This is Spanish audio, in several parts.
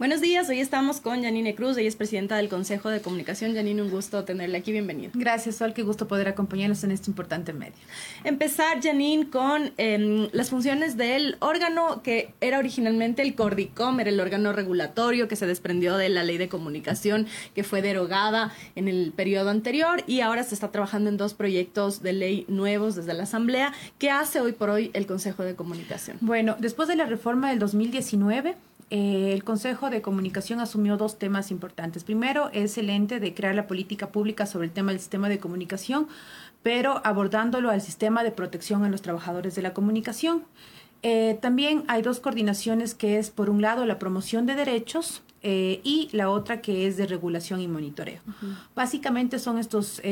Buenos días, hoy estamos con Janine Cruz, ella es presidenta del Consejo de Comunicación. Janine, un gusto tenerle aquí, bienvenida. Gracias, Sol, qué gusto poder acompañarnos en este importante medio. Empezar, Janine, con em, las funciones del órgano que era originalmente el Cordicom, era el órgano regulatorio que se desprendió de la ley de comunicación que fue derogada en el periodo anterior y ahora se está trabajando en dos proyectos de ley nuevos desde la Asamblea. ¿Qué hace hoy por hoy el Consejo de Comunicación? Bueno, después de la reforma del 2019, eh, el Consejo de Comunicación asumió dos temas importantes. Primero es el ente de crear la política pública sobre el tema del sistema de comunicación, pero abordándolo al sistema de protección a los trabajadores de la comunicación. Eh, también hay dos coordinaciones que es, por un lado, la promoción de derechos eh, y la otra que es de regulación y monitoreo. Básicamente son estos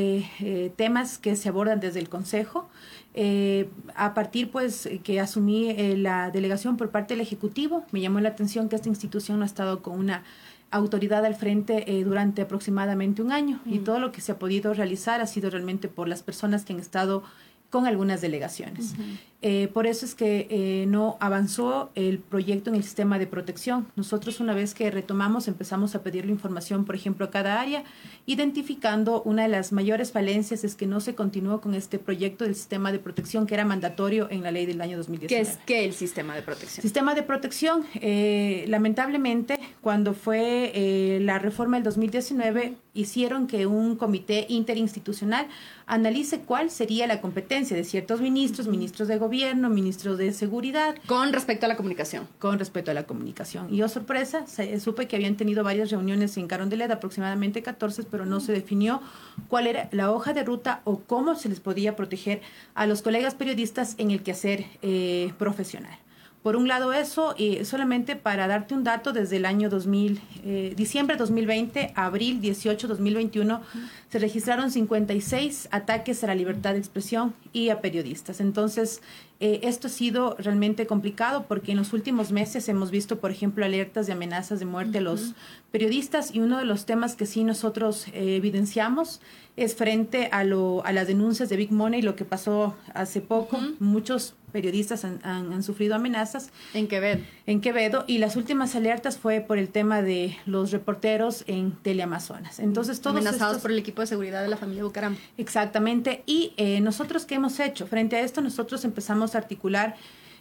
temas que se abordan desde el Consejo. Eh, a partir pues que asumí eh, la delegación por parte del Ejecutivo, me llamó la atención que esta institución no ha estado con una autoridad al frente eh, durante aproximadamente un año y todo lo que se ha podido realizar ha sido realmente por las personas que han estado con algunas delegaciones. Eh, por eso es que eh, no avanzó el proyecto en el sistema de protección. Nosotros una vez que retomamos empezamos a pedirle información, por ejemplo, a cada área, identificando una de las mayores falencias es que no se continuó con este proyecto del sistema de protección que era mandatorio en la ley del año 2019. ¿Qué es qué el sistema de protección? Sistema de protección, eh, lamentablemente, cuando fue la reforma del 2019, hicieron que un comité interinstitucional analice cuál sería la competencia de ciertos ministros, ministros de gobierno, ministros de seguridad. Con respecto a la comunicación. Con respecto a la comunicación. Y yo, sorpresa, supe que habían tenido varias reuniones en Carondelet, aproximadamente 14, pero no se definió cuál era la hoja de ruta o cómo se les podía proteger a los colegas periodistas en el quehacer eh, profesional. Por un lado eso, y solamente para darte un dato, desde el año 2000, eh, diciembre 2020 abril 18 2021, se registraron 56 ataques a la libertad de expresión y a periodistas. Entonces, eh, esto ha sido realmente complicado porque en los últimos meses hemos visto, por ejemplo, alertas de amenazas de muerte a los periodistas y uno de los temas que sí nosotros eh, evidenciamos es frente a, lo, a las denuncias de Big Money, lo que pasó hace poco. Muchos periodistas han, han, sufrido amenazas. En Quevedo. En Quevedo. Y las últimas alertas fue por el tema de los reporteros en Teleamazonas. Entonces, todos Amenazados por el equipo de seguridad de la familia Bucaram. Exactamente. Y eh, nosotros, ¿qué hemos hecho? Frente a esto, nosotros empezamos a articular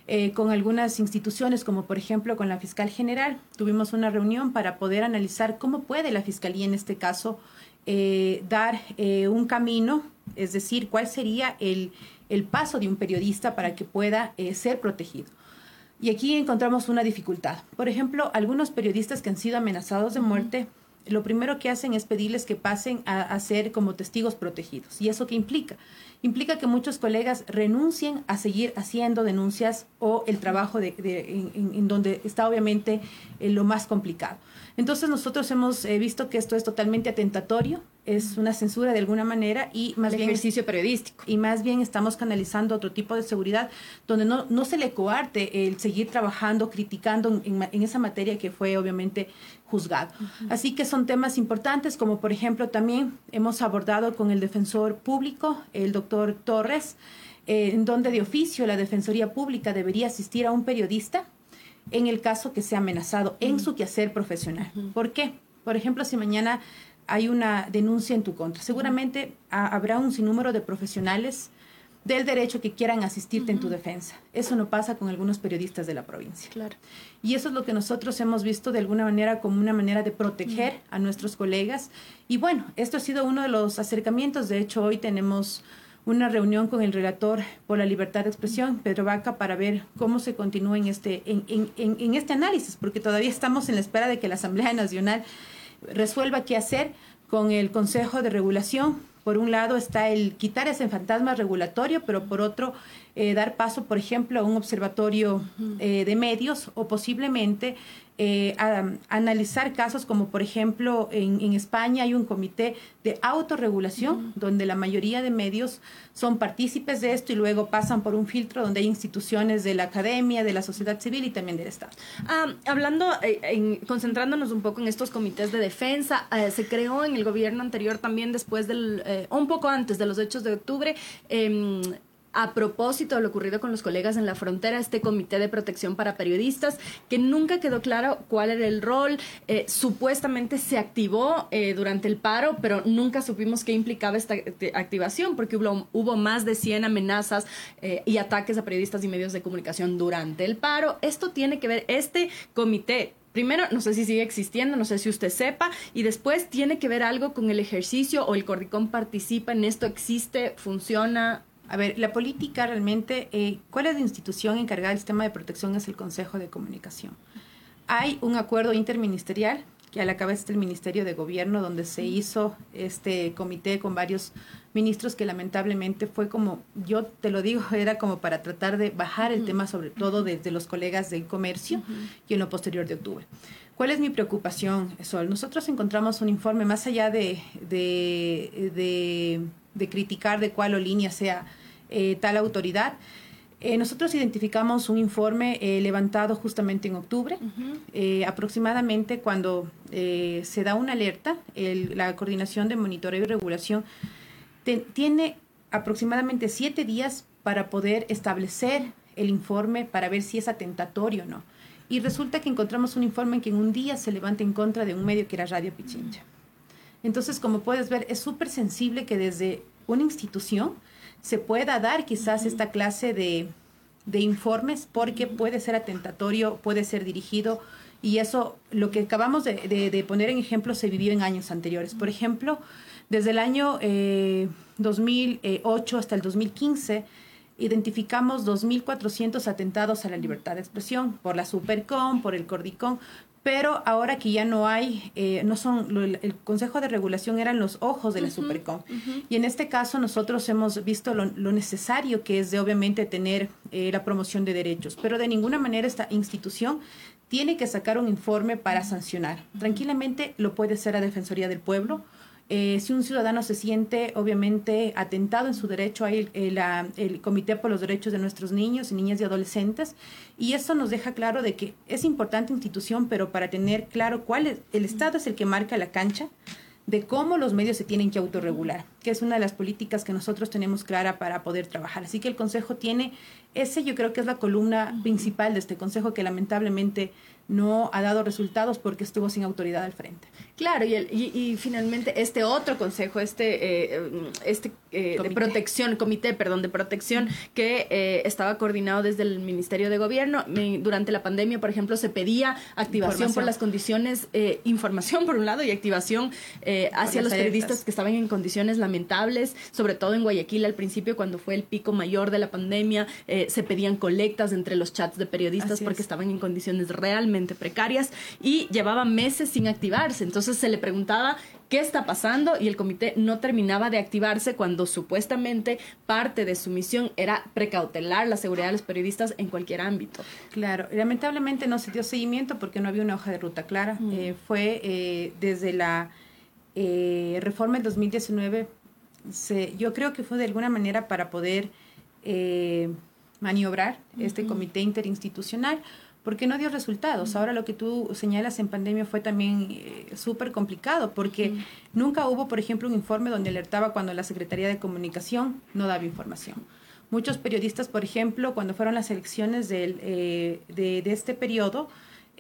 eh, con algunas instituciones, como por ejemplo con la Fiscal General. Tuvimos una reunión para poder analizar cómo puede la Fiscalía, en este caso, eh, dar un camino, es decir, cuál sería el el paso de un periodista para que pueda eh, ser protegido. Y aquí encontramos una dificultad. Por ejemplo, algunos periodistas que han sido amenazados de muerte, lo primero que hacen es pedirles que pasen a, ser como testigos protegidos. ¿Y eso qué implica? Implica que muchos colegas renuncien a seguir haciendo denuncias o el trabajo de, en, donde está obviamente eh, lo más complicado. Entonces nosotros hemos eh, visto que esto es totalmente atentatorio, es una censura de alguna manera y más bien ejercicio periodístico. y más bien estamos canalizando otro tipo de seguridad donde no, no se le coarte el seguir trabajando, criticando en, esa materia que fue obviamente juzgado. Así que son temas importantes como por ejemplo también hemos abordado con el defensor público, el doctor Torres, eh, en donde de oficio la Defensoría Pública debería asistir a un periodista en el caso que sea amenazado en su quehacer profesional. ¿Por qué? Por ejemplo, si mañana hay una denuncia en tu contra, seguramente habrá un sinnúmero de profesionales del derecho que quieran asistirte en tu defensa. Eso no pasa con algunos periodistas de la provincia. Claro. Y eso es lo que nosotros hemos visto de alguna manera como una manera de proteger a nuestros colegas. Y bueno, esto ha sido uno de los acercamientos. De hecho, hoy tenemos una reunión con el relator por la libertad de expresión, Pedro Vaca, para ver cómo se continúa en este, en, en, en, este análisis, porque todavía estamos en la espera de que la Asamblea Nacional resuelva qué hacer con el Consejo de Regulación. Por un lado está el quitar ese fantasma regulatorio, pero por otro eh, dar paso, por ejemplo, a un observatorio eh, de medios o posiblemente eh, analizar casos como, por ejemplo, en, en, España hay un comité de autorregulación donde la mayoría de medios son partícipes de esto y luego pasan por un filtro donde hay instituciones de la academia, de la sociedad civil y también del Estado. Ah, hablando, en, concentrándonos un poco en estos comités de defensa, se creó en el gobierno anterior también después del, un poco antes de los hechos de octubre, em, a propósito de lo ocurrido con los colegas en la frontera, este comité de protección para periodistas, que nunca quedó claro cuál era el rol, eh, supuestamente se activó eh, durante el paro, pero nunca supimos qué implicaba esta activación, porque hubo, hubo más de 100 amenazas eh, y ataques a periodistas y medios de comunicación durante el paro. Esto tiene que ver, este comité primero, no sé si sigue existiendo, no sé si usted sepa, y después tiene que ver algo con el ejercicio o el Cordicón participa en esto, existe, funciona. A ver, la política realmente, eh, ¿cuál es la institución encargada del sistema de protección? Es el Consejo de Comunicación. Hay un acuerdo interministerial que a la cabeza del Ministerio de Gobierno, donde se hizo este comité con varios ministros que lamentablemente fue como, yo te lo digo, era como para tratar de bajar el tema, sobre todo desde los colegas del comercio y en lo posterior de octubre. ¿Cuál es mi preocupación, Sol? Nosotros encontramos un informe más allá de, de, de, criticar de cuál o línea sea eh, tal autoridad. Eh, nosotros identificamos un informe eh, levantado justamente en octubre, aproximadamente cuando se da una alerta, la Coordinación de Monitoreo y Regulación tiene aproximadamente siete días para poder establecer el informe para ver si es atentatorio o no. Y resulta que encontramos un informe en que en un día se levanta en contra de un medio que era Radio Pichincha. Entonces, como puedes ver, es súper sensible que desde una institución se pueda dar quizás esta clase de, de informes porque puede ser atentatorio, puede ser dirigido y eso, lo que acabamos de, de, poner en ejemplo, se vivió en años anteriores. Por ejemplo, desde el año 2008 eh, hasta el 2015, identificamos 2.400 atentados a la libertad de expresión por la Supercom, por el Cordicom, pero ahora que ya no hay, eh, no son, el Consejo de Regulación eran los ojos de la Supercom. Y en este caso nosotros hemos visto lo, necesario que es de obviamente tener eh, la promoción de derechos, pero de ninguna manera esta institución tiene que sacar un informe para sancionar. Tranquilamente lo puede ser la Defensoría del Pueblo, eh, si un ciudadano se siente obviamente atentado en su derecho, hay el, Comité por los Derechos de nuestros niños y niñas y adolescentes, y eso nos deja claro de que es importante institución, pero para tener claro cuál es, el Estado es el que marca la cancha de cómo los medios se tienen que autorregular, que es una de las políticas que nosotros tenemos clara para poder trabajar. Así que el Consejo tiene, ese yo creo que es la columna principal de este Consejo que lamentablemente no ha dado resultados porque estuvo sin autoridad al frente. Claro, y, y, finalmente este otro consejo, este, eh, este eh, de protección, comité, perdón, de protección que eh, estaba coordinado desde el Ministerio de Gobierno. durante la pandemia, por ejemplo, se pedía activación por las condiciones, información por un lado y activación hacia los periodistas que estaban en condiciones lamentables, sobre todo en Guayaquil al principio cuando fue el pico mayor de la pandemia, se pedían colectas entre los chats de periodistas porque estaban en condiciones realmente precarias y llevaban meses sin activarse. Entonces, se le preguntaba qué está pasando y el comité no terminaba de activarse cuando supuestamente parte de su misión era precautelar la seguridad de los periodistas en cualquier ámbito. Claro, lamentablemente no se dio seguimiento porque no había una hoja de ruta clara. Mm. Eh, fue eh, desde la eh, reforma del 2019, se, yo creo que fue de alguna manera para poder maniobrar este comité interinstitucional porque no dio resultados. Ahora lo que tú señalas en pandemia fue también eh, súper complicado, porque nunca hubo, por ejemplo, un informe donde alertaba cuando la Secretaría de Comunicación no daba información. Muchos periodistas, por ejemplo, cuando fueron las elecciones del, eh, de, de, este periodo,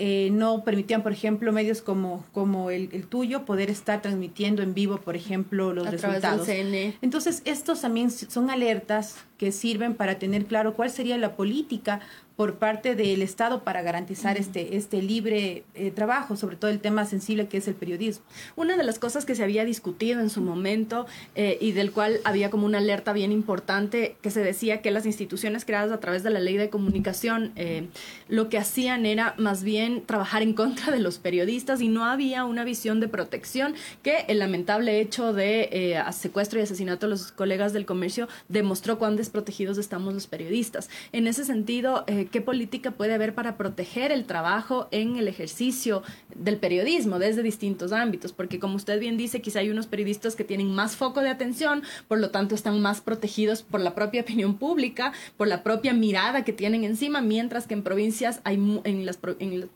eh, no permitían, por ejemplo, medios como, como el, tuyo poder estar transmitiendo en vivo, por ejemplo, los resultados. Entonces, estos también son alertas que sirven para tener claro cuál sería la política por parte del Estado para garantizar este, este libre eh, trabajo, sobre todo el tema sensible que es el periodismo. Una de las cosas que se había discutido en su momento eh, y del cual había como una alerta bien importante, que se decía que las instituciones creadas a través de la ley de comunicación eh, lo que hacían era más bien trabajar en contra de los periodistas y no había una visión de protección que el lamentable hecho de secuestro y asesinato de los colegas del comercio demostró cuán desprotegidos estamos los periodistas. En ese sentido, qué política puede haber para proteger el trabajo en el ejercicio del periodismo desde distintos ámbitos, porque como usted bien dice, quizá hay unos periodistas que tienen más foco de atención, por lo tanto están más protegidos por la propia opinión pública, por la propia mirada que tienen encima, mientras que en provincias hay, en las,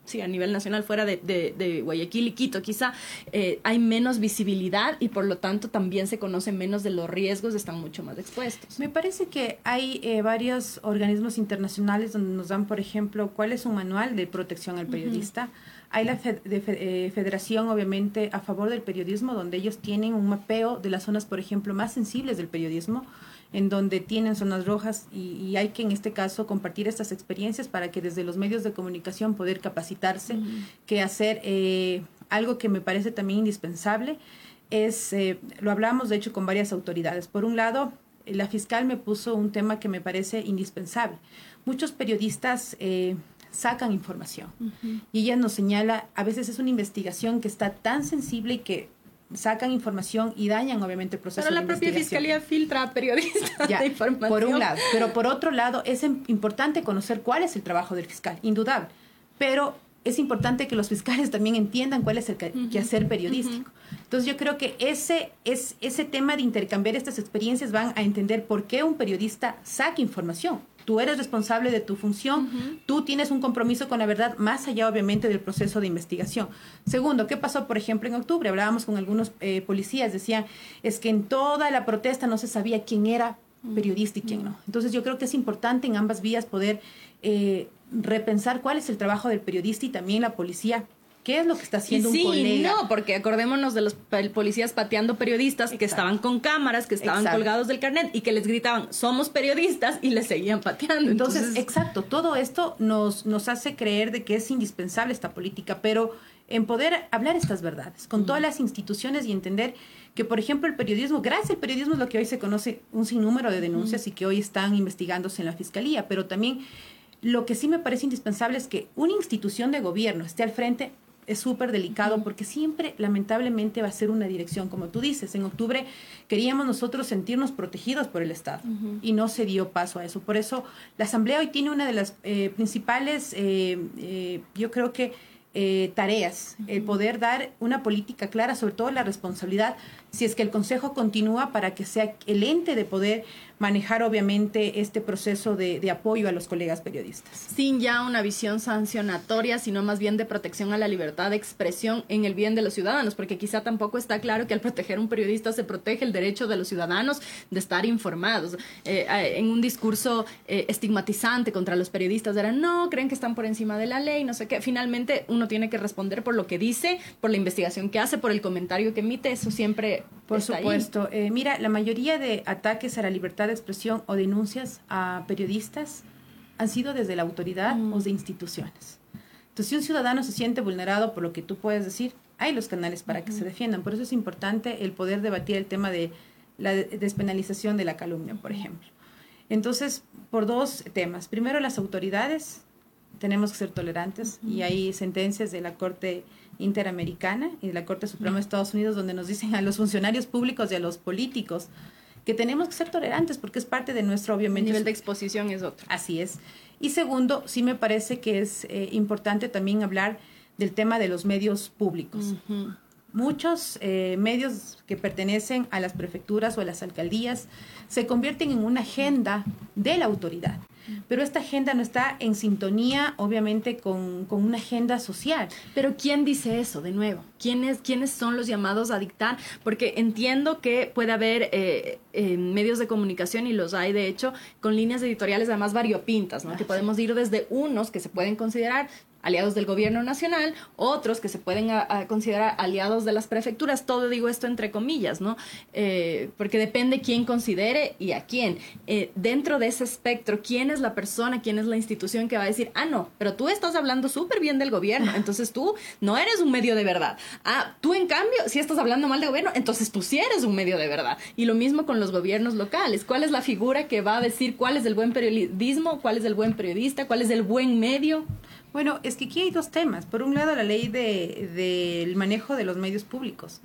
sí, a nivel nacional, fuera de, de, Guayaquil y Quito, quizá eh, hay menos visibilidad y por lo tanto también se conoce menos de los riesgos, están mucho más expuestos. Me parece que hay eh, varios organismos internacionales donde nos dan, por ejemplo, cuál es un manual de protección al periodista. Hay la eh, federación, obviamente, a favor del periodismo, donde ellos tienen un mapeo de las zonas, por ejemplo, más sensibles del periodismo, en donde tienen zonas rojas y, hay que, en este caso, compartir estas experiencias para que desde los medios de comunicación poder capacitarse, que hacer eh, algo que me parece también indispensable es, eh, lo hablamos de hecho con varias autoridades. Por un lado, la fiscal me puso un tema que me parece indispensable. Muchos periodistas sacan información. Y ella nos señala, a veces es una investigación que está tan sensible y que sacan información y dañan obviamente el proceso Pero la propia fiscalía filtra a periodistas de información. Por un lado, pero por otro lado es importante conocer cuál es el trabajo del fiscal, indudable. Pero es importante que los fiscales también entiendan cuál es el quehacer periodístico. Entonces yo creo que ese, es, ese tema de intercambiar estas experiencias van a entender por qué un periodista saca información Tú eres responsable de tu función, tú tienes un compromiso con la verdad más allá obviamente del proceso de investigación. Segundo, ¿qué pasó por ejemplo en octubre? Hablábamos con algunos eh, policías, decían, es que en toda la protesta no se sabía quién era periodista y quién no. Entonces yo creo que es importante en ambas vías poder eh, repensar cuál es el trabajo del periodista y también la policía. ¿Qué es lo que está haciendo sí, un colega? No, porque acordémonos de los policías pateando periodistas que estaban con cámaras, que estaban colgados del carnet y que les gritaban, somos periodistas y les seguían pateando. Entonces, exacto, todo esto nos, nos hace creer de que es indispensable esta política, pero en poder hablar estas verdades con todas las instituciones y entender que, por ejemplo, el periodismo, gracias al periodismo es lo que hoy se conoce un sinnúmero de denuncias y que hoy están investigándose en la fiscalía, pero también lo que sí me parece indispensable es que una institución de gobierno esté al frente es súper delicado porque siempre lamentablemente va a ser una dirección, como tú dices, en octubre queríamos nosotros sentirnos protegidos por el Estado y no se dio paso a eso. Por eso la Asamblea hoy tiene una de las eh, principales, eh, eh, yo creo que, tareas, el poder dar una política clara, sobre todo la responsabilidad, si es que el Consejo continúa para que sea el ente de poder manejar obviamente este proceso de, apoyo a los colegas periodistas. Sin ya una visión sancionatoria, sino más bien de protección a la libertad de expresión en el bien de los ciudadanos, porque quizá tampoco está claro que al proteger un periodista se protege el derecho de los ciudadanos de estar informados. Eh, en un discurso eh, estigmatizante contra los periodistas era, no, creen que están por encima de la ley, no sé qué. Finalmente uno tiene que responder por lo que dice, por la investigación que hace, por el comentario que emite, eso siempre... Por supuesto. mira, la mayoría de ataques a la libertad de expresión o denuncias a periodistas han sido desde la autoridad o de instituciones. Entonces, si un ciudadano se siente vulnerado por lo que tú puedes decir, hay los canales para que se defiendan. Por eso es importante el poder debatir el tema de la despenalización de la calumnia, por ejemplo. Entonces, por dos temas. Primero, las autoridades tenemos que ser tolerantes y hay sentencias de la Corte Interamericana y de la Corte Suprema de Estados Unidos donde nos dicen a los funcionarios públicos y a los políticos que tenemos que ser tolerantes porque es parte de nuestro, obviamente. El nivel de exposición es otro. Así es. Y segundo, sí me parece que es eh, importante también hablar del tema de los medios públicos. Muchos eh, medios que pertenecen a las prefecturas o a las alcaldías se convierten en una agenda de la autoridad pero esta agenda no está en sintonía, obviamente, con, una agenda social. Pero ¿quién dice eso, de nuevo? ¿Quiénes, quiénes son los llamados a dictar? Porque entiendo que puede haber eh, eh, medios de comunicación, y los hay, de hecho, con líneas editoriales además variopintas, ¿no? que podemos ir desde unos que se pueden considerar aliados del gobierno nacional, otros que se pueden considerar aliados de las prefecturas, todo digo esto entre comillas, ¿no? Eh, porque depende quién considere y a quién. Eh, dentro de ese espectro, ¿quién es la persona, quién es la institución que va a decir, ah, no, pero tú estás hablando súper bien del gobierno, entonces tú no eres un medio de verdad. Ah, tú en cambio, si estás hablando mal del gobierno, entonces tú sí eres un medio de verdad. Y lo mismo con los gobiernos locales. ¿Cuál es la figura que va a decir cuál es el buen periodismo, cuál es el buen periodista, cuál es el buen medio? Bueno, es que aquí hay dos temas. Por un lado, la ley del de, manejo de los medios públicos.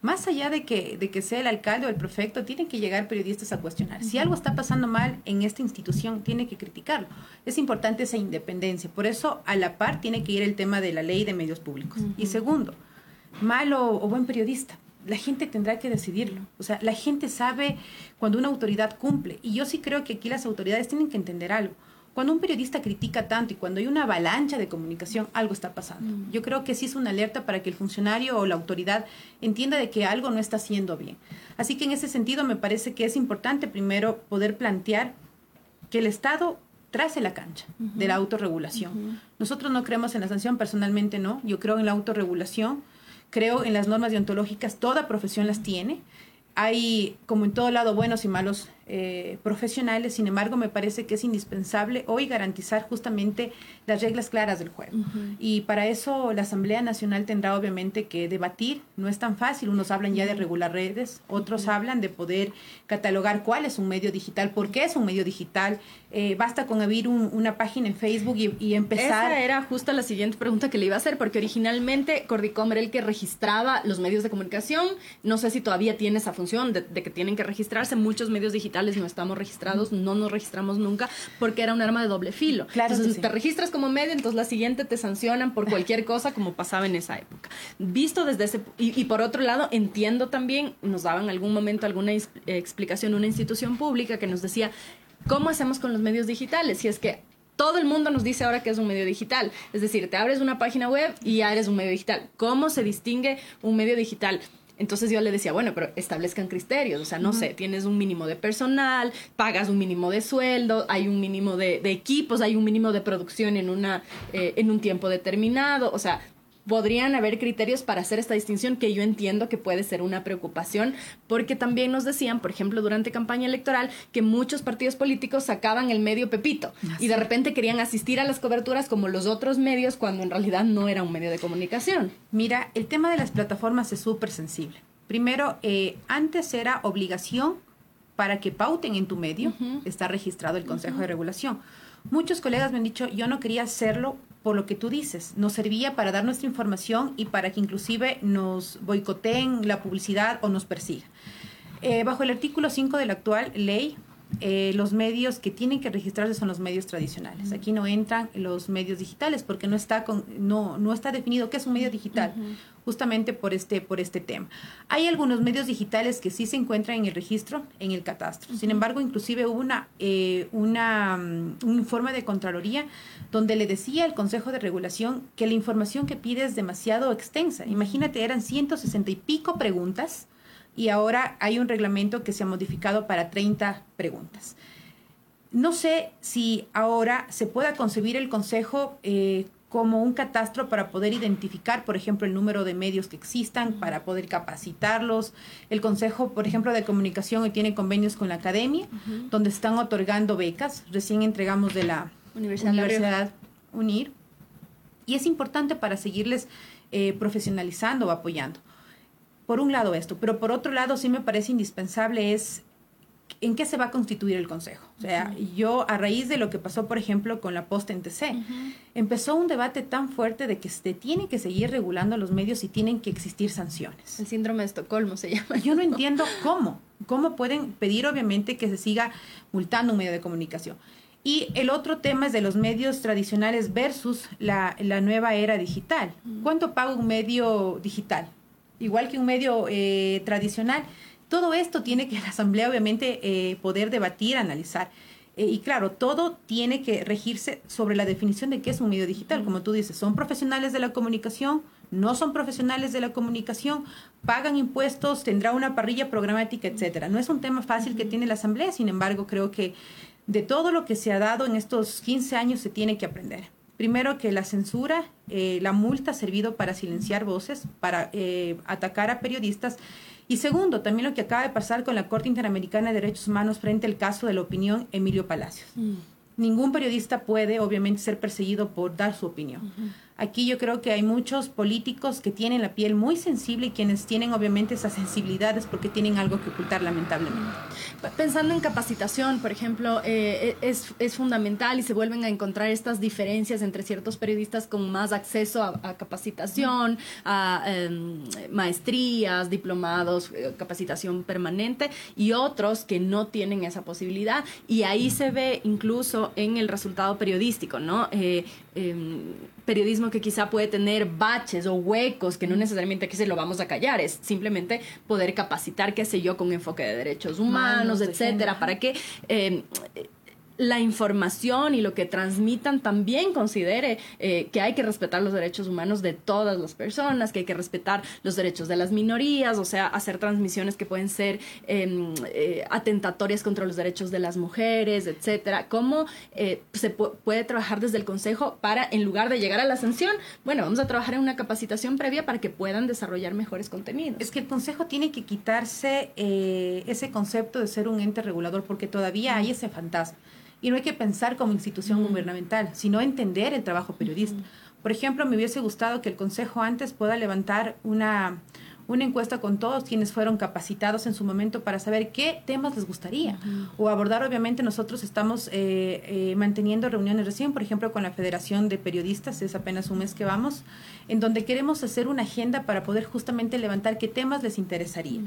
Más allá de que, de que sea el alcalde o el prefecto, tienen que llegar periodistas a cuestionar. Si algo está pasando mal en esta institución, tiene que criticarlo. Es importante esa independencia. Por eso, a la par, tiene que ir el tema de la ley de medios públicos. Y segundo, malo o buen periodista la gente tendrá que decidirlo. O sea, la gente sabe cuando una autoridad cumple. Y yo sí creo que aquí las autoridades tienen que entender algo. Cuando un periodista critica tanto y cuando hay una avalancha de comunicación, algo está pasando. Mm. Yo creo que sí es una alerta para que el funcionario o la autoridad entienda de que algo no está haciendo bien. Así que en ese sentido me parece que es importante primero poder plantear que el Estado trace la cancha de la autorregulación. Nosotros no creemos en la sanción, personalmente no. Yo creo en la autorregulación, creo en las normas deontológicas, toda profesión las tiene. Hay, como en todo lado, buenos y malos eh, profesionales, sin embargo, me parece que es indispensable hoy garantizar justamente las reglas claras del juego. Y para eso la Asamblea Nacional tendrá obviamente que debatir, no es tan fácil, unos hablan ya de regular redes, otros hablan de poder catalogar cuál es un medio digital, por qué es un medio digital, eh, basta con abrir una página en Facebook y, empezar. Esa era justo la siguiente pregunta que le iba a hacer, porque originalmente Cordicom era el que registraba los medios de comunicación, no sé si todavía tiene esa función de que tienen que registrarse muchos medios digitales no estamos registrados, no nos registramos nunca, porque era un arma de doble filo. Claro entonces te registras como medio, entonces la siguiente te sancionan por cualquier cosa como pasaba en esa época. Visto desde ese... Y, por otro lado, entiendo también, nos daban en algún momento alguna explicación una institución pública que nos decía, ¿cómo hacemos con los medios digitales? Si es que todo el mundo nos dice ahora que es un medio digital. Es decir, te abres una página web y ya eres un medio digital. ¿Cómo se distingue un medio digital? Entonces yo le decía, bueno, pero establezcan criterios, o sea, no sé, tienes un mínimo de personal, pagas un mínimo de sueldo, hay un mínimo de, equipos, hay un mínimo de producción en, una, eh, en un tiempo determinado, o sea, podrían haber criterios para hacer esta distinción que yo entiendo que puede ser una preocupación, porque también nos decían, por ejemplo, durante campaña electoral, que muchos partidos políticos sacaban el medio Pepito y de repente querían asistir a las coberturas como los otros medios cuando en realidad no era un medio de comunicación. Mira, el tema de las plataformas es súper sensible. Primero, eh, antes era obligación para que pauten en tu medio, está registrado el Consejo de Regulación. Muchos colegas me han dicho, yo no quería hacerlo por lo que tú dices, nos servía para dar nuestra información y para que inclusive nos boicoteen la publicidad o nos persiga. Eh, bajo el artículo 5 de la actual ley, eh, los medios que tienen que registrarse son los medios tradicionales. Aquí no entran los medios digitales porque no está con, no, no está definido qué es un medio digital, justamente por este, por este tema. Hay algunos medios digitales que sí se encuentran en el registro, en el catastro. Sin embargo, inclusive hubo una, eh, una, mm, un informe de Contraloría donde le decía el Consejo de Regulación que la información que pide es demasiado extensa. Imagínate, eran 160 y pico preguntas y ahora hay un reglamento que se ha modificado para 30 preguntas. No sé si ahora se pueda concebir el Consejo eh, como un catastro para poder identificar, por ejemplo, el número de medios que existan, para poder capacitarlos. El Consejo, por ejemplo, de Comunicación hoy tiene convenios con la Academia, donde están otorgando becas. Recién entregamos de la Universidad, UNIR. Y es importante para seguirles eh, profesionalizando o apoyando por un lado esto, pero por otro lado sí me parece indispensable es en qué se va a constituir el Consejo. O sea, yo a raíz de lo que pasó, por ejemplo, con la posta en TC, empezó un debate tan fuerte de que se tiene que seguir regulando los medios y tienen que existir sanciones. El síndrome de Estocolmo se llama. Yo no entiendo cómo. ¿Cómo pueden pedir, obviamente, que se siga multando un medio de comunicación? Y el otro tema es de los medios tradicionales versus la, la nueva era digital. ¿Cuánto paga un medio digital? Igual que un medio eh, tradicional. Todo esto tiene que la Asamblea obviamente eh, poder debatir, analizar. Eh, y claro, todo tiene que regirse sobre la definición de qué es un medio digital. Como tú dices, son profesionales de la comunicación, no son profesionales de la comunicación, pagan impuestos, tendrá una parrilla programática, etcétera. No es un tema fácil que tiene la Asamblea, sin embargo, creo que de todo lo que se ha dado en estos 15 años se tiene que aprender. Primero que la censura, eh, la multa ha servido para silenciar voces, para eh, atacar a periodistas. Y segundo, también lo que acaba de pasar con la Corte Interamericana de Derechos Humanos frente al caso de la opinión Emilio Palacios. Mm. Ningún periodista puede, obviamente, ser perseguido por dar su opinión. Aquí yo creo que hay muchos políticos que tienen la piel muy sensible y quienes tienen obviamente esas sensibilidades porque tienen algo que ocultar lamentablemente. Pensando en capacitación, por ejemplo, eh, es, es, fundamental y se vuelven a encontrar estas diferencias entre ciertos periodistas con más acceso a, capacitación, a em, maestrías, diplomados, eh, capacitación permanente y otros que no tienen esa posibilidad. Y ahí se ve incluso en el resultado periodístico, ¿no? Eh, em, periodismo que quizá puede tener baches o huecos que no necesariamente que se lo vamos a callar, es simplemente poder capacitar, qué sé yo, con enfoque de derechos humanos, etcétera, para que em, la información y lo que transmitan también considere eh, que hay que respetar los derechos humanos de todas las personas, que hay que respetar los derechos de las minorías, o sea, hacer transmisiones que pueden ser em, eh, atentatorias contra los derechos de las mujeres, etcétera. ¿Cómo eh, se puede trabajar desde el Consejo para, en lugar de llegar a la sanción, bueno, vamos a trabajar en una capacitación previa para que puedan desarrollar mejores contenidos? Es que el Consejo tiene que quitarse ese concepto de ser un ente regulador porque todavía hay ese fantasma. Y no hay que pensar como institución gubernamental, sino entender el trabajo periodista. Por ejemplo, me hubiese gustado que el Consejo antes pueda levantar una, una encuesta con todos quienes fueron capacitados en su momento para saber qué temas les gustaría o abordar. Obviamente nosotros estamos eh, eh, manteniendo reuniones recién, por ejemplo, con la Federación de Periodistas, es apenas un mes que vamos, en donde queremos hacer una agenda para poder justamente levantar qué temas les interesaría.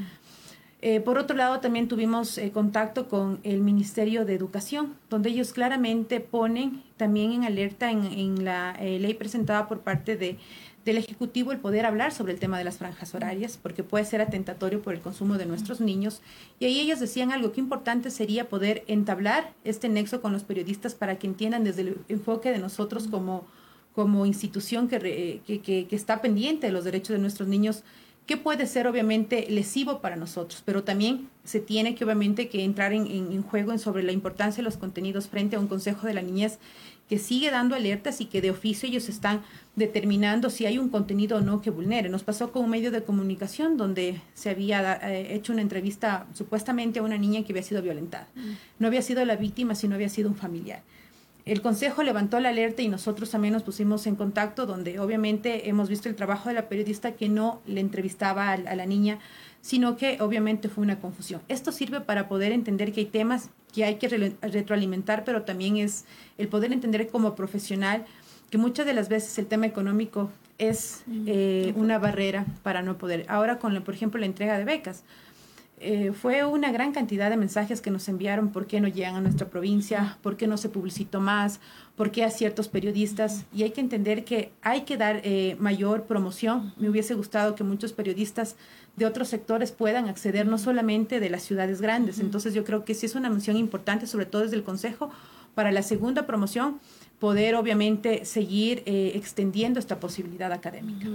Eh, por otro lado, también tuvimos eh, contacto con el Ministerio de Educación, donde ellos claramente ponen también en alerta en, la eh, ley presentada por parte de, del Ejecutivo el poder hablar sobre el tema de las franjas horarias, porque puede ser atentatorio por el consumo de nuestros niños. Y ahí ellos decían algo que importante sería poder entablar este nexo con los periodistas para que entiendan desde el enfoque de nosotros como, como institución que, que, que está pendiente de los derechos de nuestros niños que puede ser obviamente lesivo para nosotros, pero también se tiene que obviamente que entrar en, en, juego en sobre la importancia de los contenidos frente a un consejo de la niñez que sigue dando alertas y que de oficio ellos están determinando si hay un contenido o no que vulnere. Nos pasó con un medio de comunicación donde se había eh, hecho una entrevista supuestamente a una niña que había sido violentada. Mm. No había sido la víctima, sino había sido un familiar. El Consejo levantó la alerta y nosotros también nos pusimos en contacto, donde obviamente hemos visto el trabajo de la periodista que no le entrevistaba a, la niña, sino que obviamente fue una confusión. Esto sirve para poder entender que hay temas que hay que retroalimentar, pero también es el poder entender como profesional que muchas de las veces el tema económico es eh, una barrera para no poder. Ahora con, por ejemplo, la entrega de becas. Eh, fue una gran cantidad de mensajes que nos enviaron por qué no llegan a nuestra provincia, por qué no se publicitó más, por qué a ciertos periodistas. Y hay que entender que hay que dar eh, mayor promoción. Me hubiese gustado que muchos periodistas de otros sectores puedan acceder, no solamente de las ciudades grandes. Entonces yo creo que sí es una mención importante, sobre todo desde el Consejo, para la segunda promoción poder obviamente seguir eh, extendiendo esta posibilidad académica.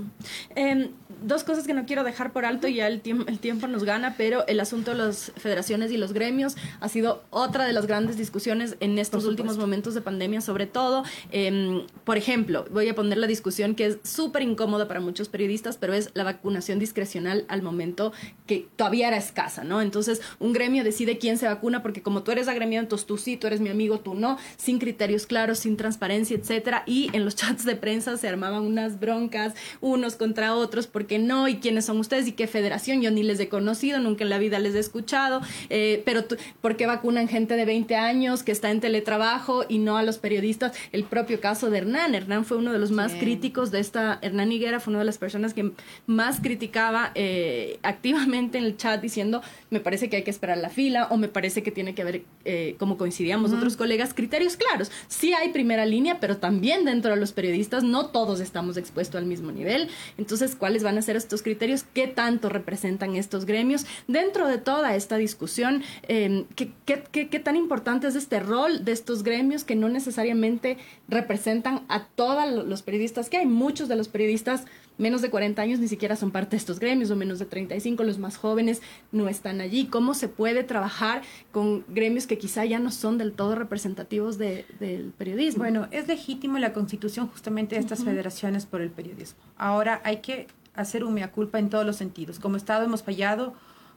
Em, dos cosas que no quiero dejar por alto, ya el, tiempo el tiempo nos gana, pero el asunto de las federaciones y los gremios ha sido otra de las grandes discusiones en estos últimos momentos de pandemia, sobre todo. Em, por ejemplo, voy a poner la discusión que es súper incómoda para muchos periodistas, pero es la vacunación discrecional al momento que todavía era escasa, ¿no? Entonces, un gremio decide quién se vacuna, porque como tú eres agremiado, entonces tú sí, tú eres mi amigo, tú no, sin criterios claros, sin transparencia transparencia, etcétera, y en los chats de prensa se armaban unas broncas unos contra otros, porque no, y quiénes son ustedes y qué federación, yo ni les he conocido, nunca en la vida les he escuchado, eh, pero ¿por qué vacunan gente de 20 años que está en teletrabajo y no a los periodistas? El propio caso de Hernán, Hernán fue uno de los más críticos de esta, Hernán Higuera fue una de las personas que más criticaba eh, activamente en el chat diciendo, me parece que hay que esperar la fila o me parece que tiene que haber, eh, como coincidíamos otros colegas, criterios claros. Sí hay primera línea, pero también dentro de los periodistas no todos estamos expuestos al mismo nivel. Entonces, ¿cuáles van a ser estos criterios? ¿Qué tanto representan estos gremios? Dentro de toda esta discusión, ¿qué, qué, qué, tan importante es este rol de estos gremios que no necesariamente representan a todos los periodistas que hay? Muchos de los periodistas menos de 40 años ni siquiera son parte de estos gremios, o menos de 35, los más jóvenes no están allí. ¿Cómo se puede trabajar con gremios que quizá ya no son del todo representativos del periodismo? Bueno, es legítimo la constitución justamente de estas federaciones por el periodismo. Ahora hay que hacer un mea culpa en todos los sentidos. Como Estado hemos fallado,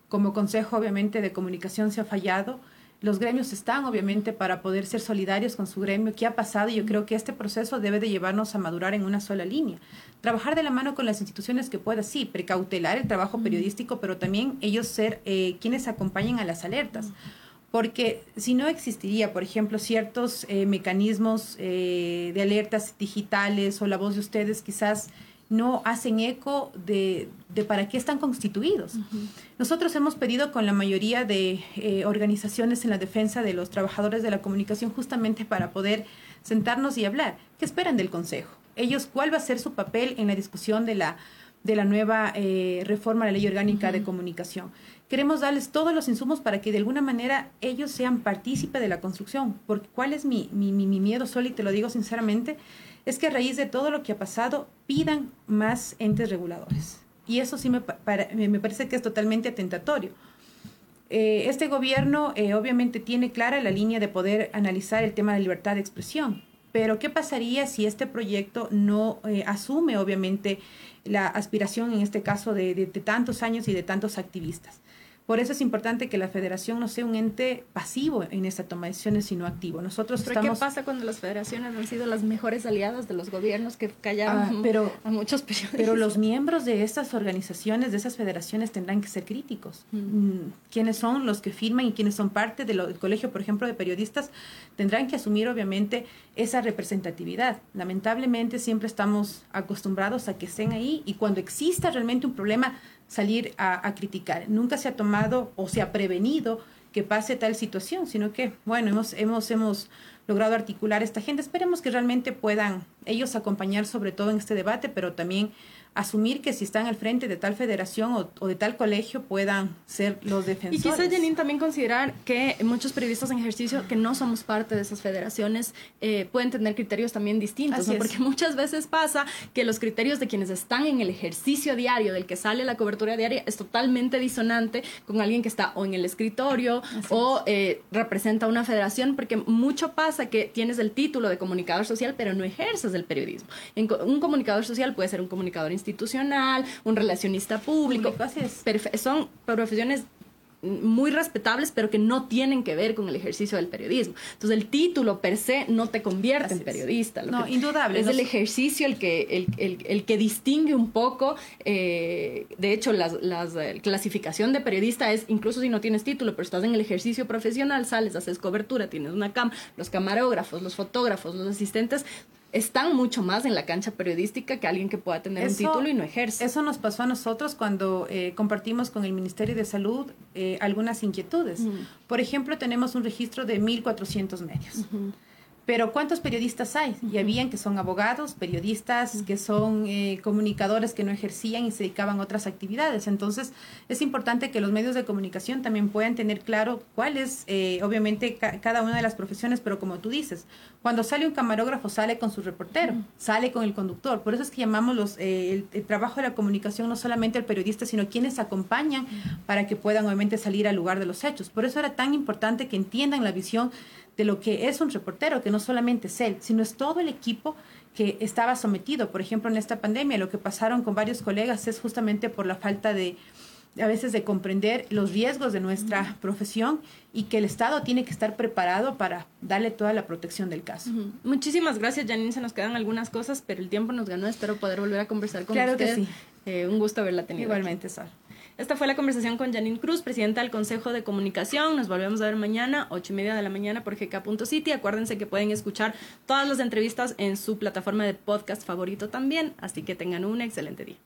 como Consejo obviamente de Comunicación se ha fallado, los gremios están, obviamente, para poder ser solidarios con su gremio. ¿Qué ha pasado? Yo creo que este proceso debe de llevarnos a madurar en una sola línea. Trabajar de la mano con las instituciones que pueda, sí, precautelar el trabajo periodístico, pero también ellos ser eh, quienes acompañen a las alertas. Porque si no existiría, por ejemplo, ciertos eh, mecanismos eh, de alertas digitales o la voz de ustedes, quizás no hacen eco de, para qué están constituidos. Nosotros hemos pedido con la mayoría de eh, organizaciones en la defensa de los trabajadores de la comunicación justamente para poder sentarnos y hablar. ¿Qué esperan del Consejo? Ellos, ¿cuál va a ser su papel en la discusión de la, de la nueva eh, reforma a la ley orgánica de comunicación? Queremos darles todos los insumos para que de alguna manera ellos sean partícipe de la construcción. Porque ¿cuál es mi, mi, mi, mi miedo, Sol? Y te lo digo sinceramente es que a raíz de todo lo que ha pasado pidan más entes reguladores. Y eso sí me, me parece que es totalmente atentatorio. Eh, este gobierno eh, obviamente tiene clara la línea de poder analizar el tema de libertad de expresión, pero ¿qué pasaría si este proyecto no eh, asume obviamente la aspiración, en este caso, de, de tantos años y de tantos activistas? Por eso es importante que la federación no sea un ente pasivo en esta toma de decisiones, sino activo. Nosotros ¿Pero qué pasa cuando las federaciones han sido las mejores aliadas de los gobiernos que callaban ah, a muchos periodistas? Pero los miembros de estas organizaciones, de esas federaciones, tendrán que ser críticos. Mm. Mm, ¿Quiénes son los que firman y quienes son parte del colegio, por ejemplo, de periodistas? Tendrán que asumir, obviamente, esa representatividad. Lamentablemente siempre estamos acostumbrados a que estén ahí y cuando exista realmente un problema salir a, criticar. Nunca se ha tomado o se ha prevenido que pase tal situación, sino que, bueno, hemos, hemos, hemos logrado articular esta gente. Esperemos que realmente puedan ellos acompañar sobre todo en este debate, pero también asumir que si están al frente de tal federación o, de tal colegio puedan ser los defensores. Y quizá, Janine, también considerar que muchos periodistas en ejercicio que no somos parte de esas federaciones eh, pueden tener criterios también distintos, porque muchas veces pasa que los criterios de quienes están en el ejercicio diario, del que sale la cobertura diaria, es totalmente disonante con alguien que está o en el escritorio o eh, representa una federación, porque mucho pasa que tienes el título de comunicador social, pero no ejerces el periodismo. un comunicador social puede ser un comunicador institucional, institucional, un relacionista público. Son profesiones muy respetables, pero que no tienen que ver con el ejercicio del periodismo. Entonces, el título per se no te convierte en periodista. no, indudable. Es el ejercicio el que, el, el, que distingue un poco. Eh, de hecho, la eh, clasificación de periodista es, incluso si no tienes título, pero estás en el ejercicio profesional, sales, haces cobertura, tienes una cam, los camarógrafos, los fotógrafos, los asistentes, están mucho más en la cancha periodística que alguien que pueda tener un título y no ejerce. Eso nos pasó a nosotros cuando eh, compartimos con el Ministerio de Salud eh, algunas inquietudes. Por ejemplo, tenemos un registro de 1.400 medios. Pero ¿cuántos periodistas hay? Y habían que son abogados, periodistas, que son eh, comunicadores que no ejercían y se dedicaban a otras actividades. Entonces, es importante que los medios de comunicación también puedan tener claro cuál es, eh, obviamente, cada una de las profesiones, pero como tú dices, cuando sale un camarógrafo, sale con su reportero, sale con el conductor. Por eso es que llamamos los, eh, el, trabajo de la comunicación no solamente al periodista, sino quienes acompañan para que puedan, obviamente, salir al lugar de los hechos. Por eso era tan importante que entiendan la visión de lo que es un reportero, que no solamente es él, sino es todo el equipo que estaba sometido. Por ejemplo, en esta pandemia, lo que pasaron con varios colegas es justamente por la falta de, a veces, de comprender los riesgos de nuestra profesión y que el Estado tiene que estar preparado para darle toda la protección del caso. Muchísimas gracias, Janine. Se nos quedan algunas cosas, pero el tiempo nos ganó. Espero poder volver a conversar con claro usted. Que sí. Eh, un gusto haberla tenido. Igualmente, Sara. Esta fue la conversación con Janine Cruz, presidenta del Consejo de Comunicación. Nos volvemos a ver mañana, ocho y media de la mañana por gk.city. Acuérdense que pueden escuchar todas las entrevistas en su plataforma de podcast favorito también. Así que tengan un excelente día.